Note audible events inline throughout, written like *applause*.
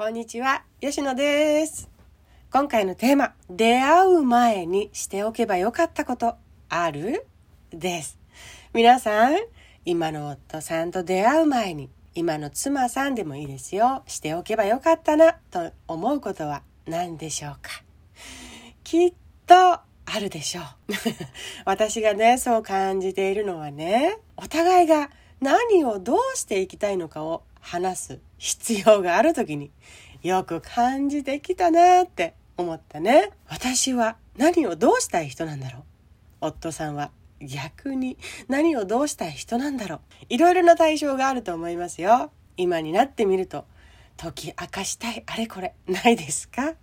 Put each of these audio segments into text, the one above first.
こんにちは、吉野です。今回のテーマ、出会う前にしておけばよかったことある？です。皆さん、今の夫さんと出会う前に、今の妻さんでもいいですよ。しておけばよかったなと思うことは何でしょうか？きっとあるでしょう。*laughs* 私がね、そう感じているのはね、お互いが何をどうしていきたいのかを話す必要がある時によく感じてきたなって思ったね。私は何をどうしたい人なんだろう。夫さんは逆に何をどうしたい人なんだろう。いろいろな対象があると思いますよ。今になってみると解き明かしたいあれこれないですか？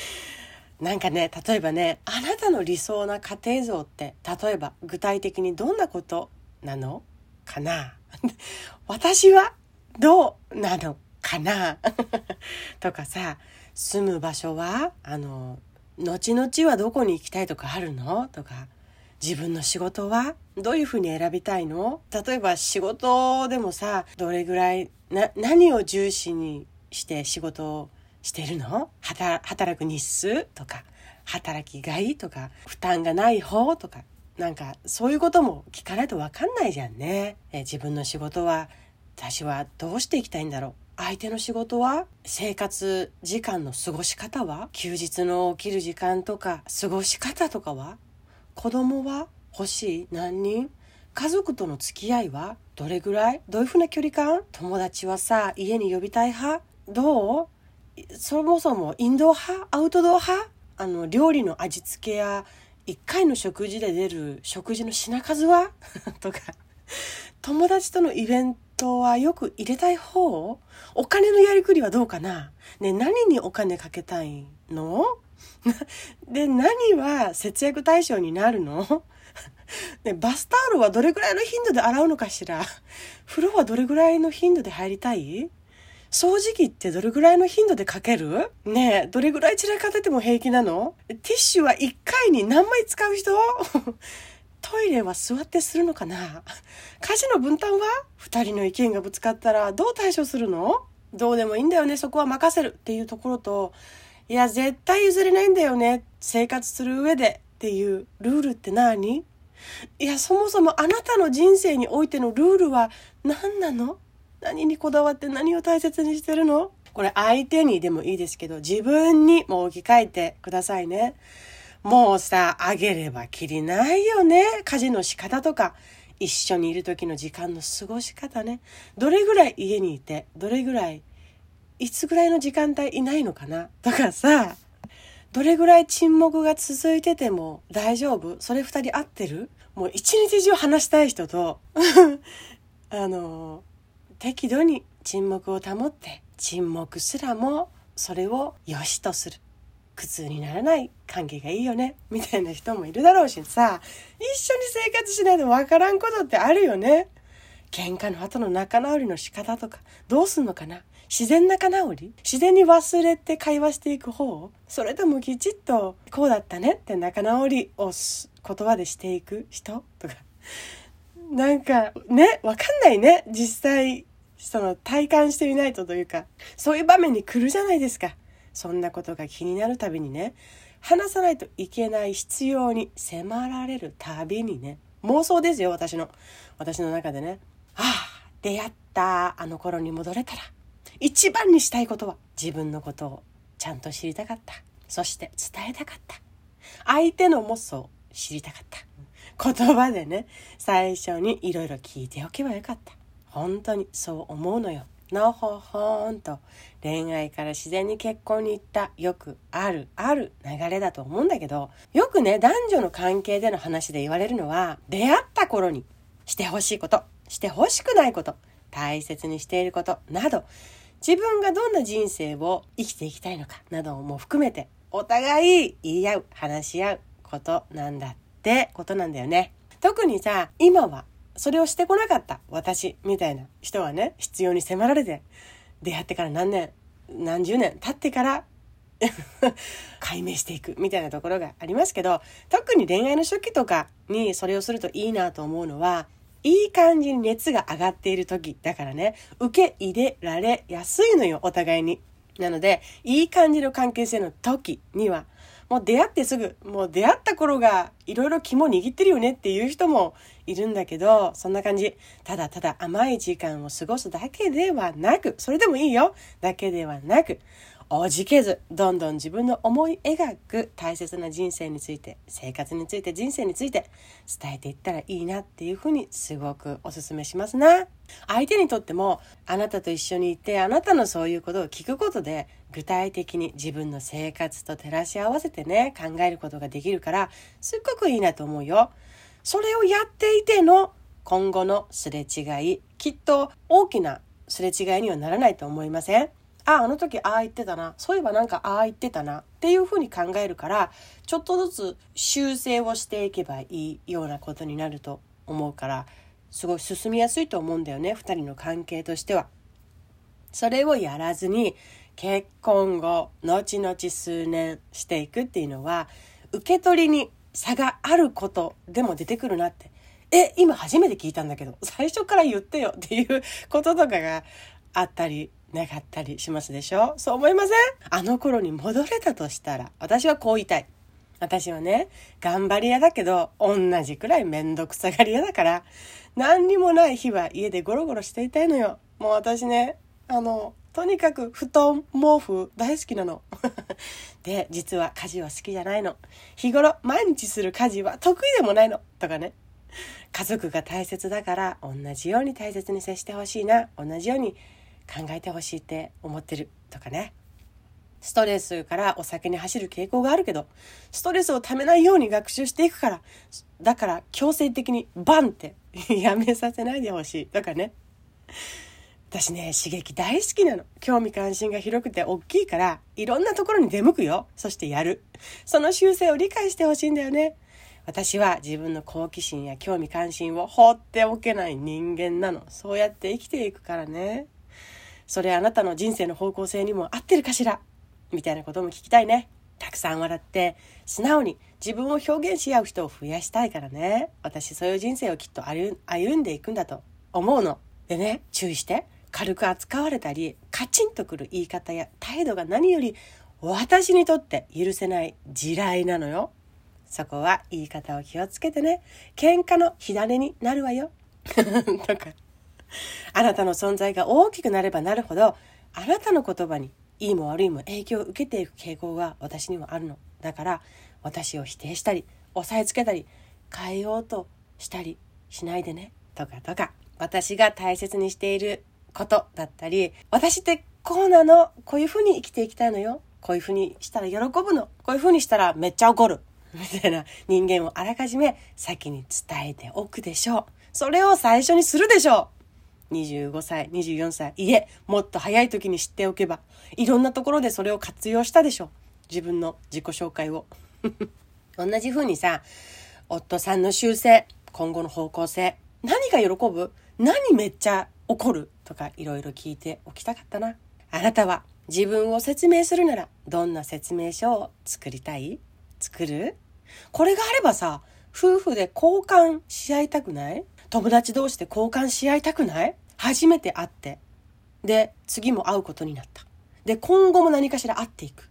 *laughs* なんかね例えばねあなたの理想な家庭像って例えば具体的にどんなことなの？かな？*laughs* 私はどうなのかな？*laughs* とかさ住む場所はあの後々はどこに行きたいとかあるの？とか自分の仕事はどういうふうに選びたいの？例えば仕事でもさどれぐらいな何を重視にして仕事をしてるの？働く日数？とか働きがい？とか負担がない方？とかなんかそういうことも聞かないと分かんないじゃんね。え自分の仕事は私はどうしていきたいんだろう？相手の仕事は？生活時間の過ごし方は？休日の起きる時間とか過ごし方とかは？子供は？欲しい？何人？家族との付き合いは？どれぐらい？どういうふうな距離感？友達はさ家に呼びたい派？どう？そもそもインド派？アウトドア派？あの料理の味付けや1回の食事で出る食事の品数は？*laughs* とか。友達とのイベントはよく入れたい方？お金のやりくりはどうかな？ね何にお金かけたいの？*laughs* で何は節約対象になるの？*laughs* ね、バスタオルはどれぐらいの頻度で洗うのかしら？*laughs* 風呂はどれぐらいの頻度で入りたい？掃除機ってどれぐらいの頻度でかける？ねえ、どれぐらい散らかってても平気なの？ティッシュは1回に何枚使う人？トイレは座ってするのかな？家事の分担は？2人の意見がぶつかったらどう対処するの？どうでもいいんだよね、そこは任せる。っていうところと、いや、絶対譲れないんだよね、生活する上で。っていうルールって何？いや、そもそもあなたの人生においてのルールは何なの？何にこだわって何を大切にしてるの？これ相手にでもいいですけど、自分にも置き換えてくださいね。もうさ、あげればきりないよね。家事の仕方とか、一緒にいる時の時間の過ごし方ね。どれぐらい家にいて、どれぐらい、いつぐらいの時間帯いないのかなとかさ、どれぐらい沈黙が続いてても大丈夫？それ二人合ってる？もう一日中話したい人と、*laughs* あの、適度に沈黙を保って、沈黙すらもそれを良しとする。苦痛にならない関係がいいよね。みたいな人もいるだろうしさ、一緒に生活しないとわからんことってあるよね。喧嘩の後の仲直りの仕方とか、どうすんのかな自然仲直り自然に忘れて会話していく方それともきちっと、こうだったねって仲直りを言葉でしていく人とか。なんか、ね、わかんないね。実際、その体感してみないとというか、そういう場面に来るじゃないですか。そんなことが気になるたびにね、話さないといけない必要に迫られるたびにね、妄想ですよ、私の。私の中でね。ああ、出会ったあの頃に戻れたら、一番にしたいことは自分のことをちゃんと知りたかった。そして伝えたかった。相手のもそう知りたかった。言葉でね、最初にいろいろ聞いておけばよかった。本当にそう思うのよ。のほほんと。恋愛から自然に結婚に行った。よくあるある流れだと思うんだけどよくね男女の関係での話で言われるのは出会った頃にしてほしいことしてほしくないこと大切にしていることなど自分がどんな人生を生きていきたいのかなども含めてお互い言い合う話し合うことなんだってことなんだよね。特にさ今はそれをしてこなかった。私みたいな人はね必要に迫られて出会ってから何年何十年経ってから *laughs* 解明していくみたいなところがありますけど特に恋愛の初期とかにそれをするといいなと思うのはいい感じに熱が上がっている時だからね。受け入れられやすいのよお互いに。なので、いい感じの関係性の時には、もう出会ってすぐ、もう出会った頃がいろいろ肝握ってるよねっていう人もいるんだけど、そんな感じ。ただただ甘い時間を過ごすだけではなく、それでもいいよ。だけではなく、おじけず、どんどん自分の思い描く大切な人生について、生活について、人生について伝えていったらいいなっていうふうにすごくお勧めしますな。相手にとっても、あなたと一緒にいて、あなたのそういうことを聞くことで、具体的に自分の生活と照らし合わせてね、考えることができるから、すっごくいいなと思うよ。それをやっていての今後のすれ違い、きっと大きなすれ違いにはならないと思いません？あ、あの時ああ言ってたな。そういえばなんかああ言ってたな。っていうふうに考えるから、ちょっとずつ修正をしていけばいいようなことになると思うから、すごい進みやすいと思うんだよね。二人の関係としては。それをやらずに、結婚後、後々数年していくっていうのは、受け取りに差があることでも出てくるなって。え、今初めて聞いたんだけど、最初から言ってよっていうこととかがあったりなかったりしますでしょ？そう思いません？あの頃に戻れたとしたら、私はこう言いたい。私はね、頑張り屋だけど、同じくらいめんどくさがり屋だから、何にもない日は家でゴロゴロしていたいのよ。もう私ね、あの、とにかく布団、毛布大好きなの。*laughs* で、実は家事は好きじゃないの。日頃毎日する家事は得意でもないの。とかね。家族が大切だから同じように大切に接してほしいな。同じように考えてほしいって思ってるとかね。ストレスからお酒に走る傾向があるけど、ストレスをためないように学習していくから、だから強制的にバンって *laughs* やめさせないでほしいとかね。私ね、刺激大好きなの。興味関心が広くて大きいから、いろんなところに出向くよ。そしてやる。その習性を理解してほしいんだよね。私は自分の好奇心や興味関心を放っておけない人間なの。そうやって生きていくからね。それあなたの人生の方向性にも合ってるかしら？みたいなことも聞きたいね。たくさん笑って、素直に自分を表現し合う人を増やしたいからね。私そういう人生をきっと歩んでいくんだと思うの。でね、注意して。軽く扱われたり、カチンとくる言い方や態度が何より私にとって許せない地雷なのよ。そこは言い方を気をつけてね。喧嘩の火種になるわよ。*laughs* とか。*laughs* あなたの存在が大きくなればなるほど、あなたの言葉にいいも悪いも影響を受けていく傾向が私にもあるの。だから、私を否定したり、押さえつけたり、変えようとしたりしないでね。とかとか。私が大切にしていることだったり、私ってこうなの？こういう風に生きていきたいのよ？こういう風にしたら喜ぶの？こういう風にしたらめっちゃ怒る？みたいな人間をあらかじめ先に伝えておくでしょう。それを最初にするでしょう。25歳、24歳、いえ、もっと早い時に知っておけば、いろんなところでそれを活用したでしょ。自分の自己紹介を。*laughs* 同じ風にさ、夫さんの修正、今後の方向性、何が喜ぶ何めっちゃ怒るとかいろいろ聞いておきたかったな。あなたは自分を説明するならどんな説明書を作りたい？作る？これがあればさ、夫婦で交換し合いたくない？友達同士で交換し合いたくない？初めて会って、で、次も会うことになった。で、今後も何かしら会っていく。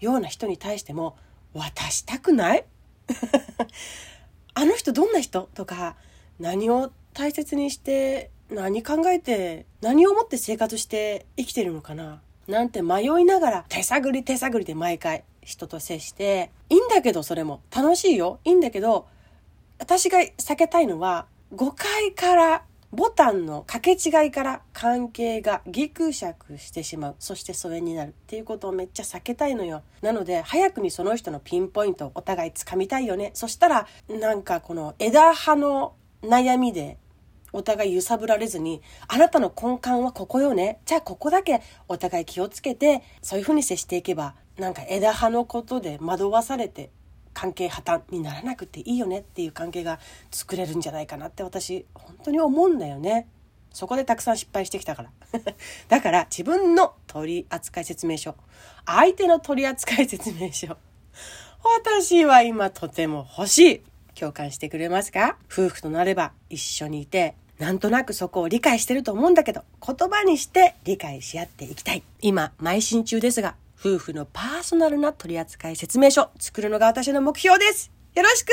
ような人に対しても渡したくない？*laughs* あの人どんな人？とか、何を大切にして、何考えて、何をもって生活して生きてるのかな？なんて迷いながら手探り手探りで毎回人と接して、いいんだけどそれも。楽しいよ。いいんだけど、私が避けたいのは誤解からボタンの掛け違いから関係がギクシャクしてしまう。そして疎遠になるっていうことをめっちゃ避けたいのよ。なので、早くにその人のピンポイントをお互い掴みたいよね。そしたら、なんかこの枝葉の悩みでお互い揺さぶられずに、あなたの根幹はここよね。じゃあここだけお互い気をつけて、そういうふうに接していけば、なんか枝葉のことで惑わされて関係破綻にならなくていいよねっていう関係が作れるんじゃないかなって私本当に思うんだよね。そこでたくさん失敗してきたから。*laughs* だから自分の取扱説明書、相手の取扱説明書、私は今とても欲しい。共感してくれますか？夫婦となれば一緒にいて、なんとなくそこを理解してると思うんだけど、言葉にして理解し合っていきたい。今、邁進中ですが、夫婦のパーソナルな取扱説明書作るのが私の目標です。よろしく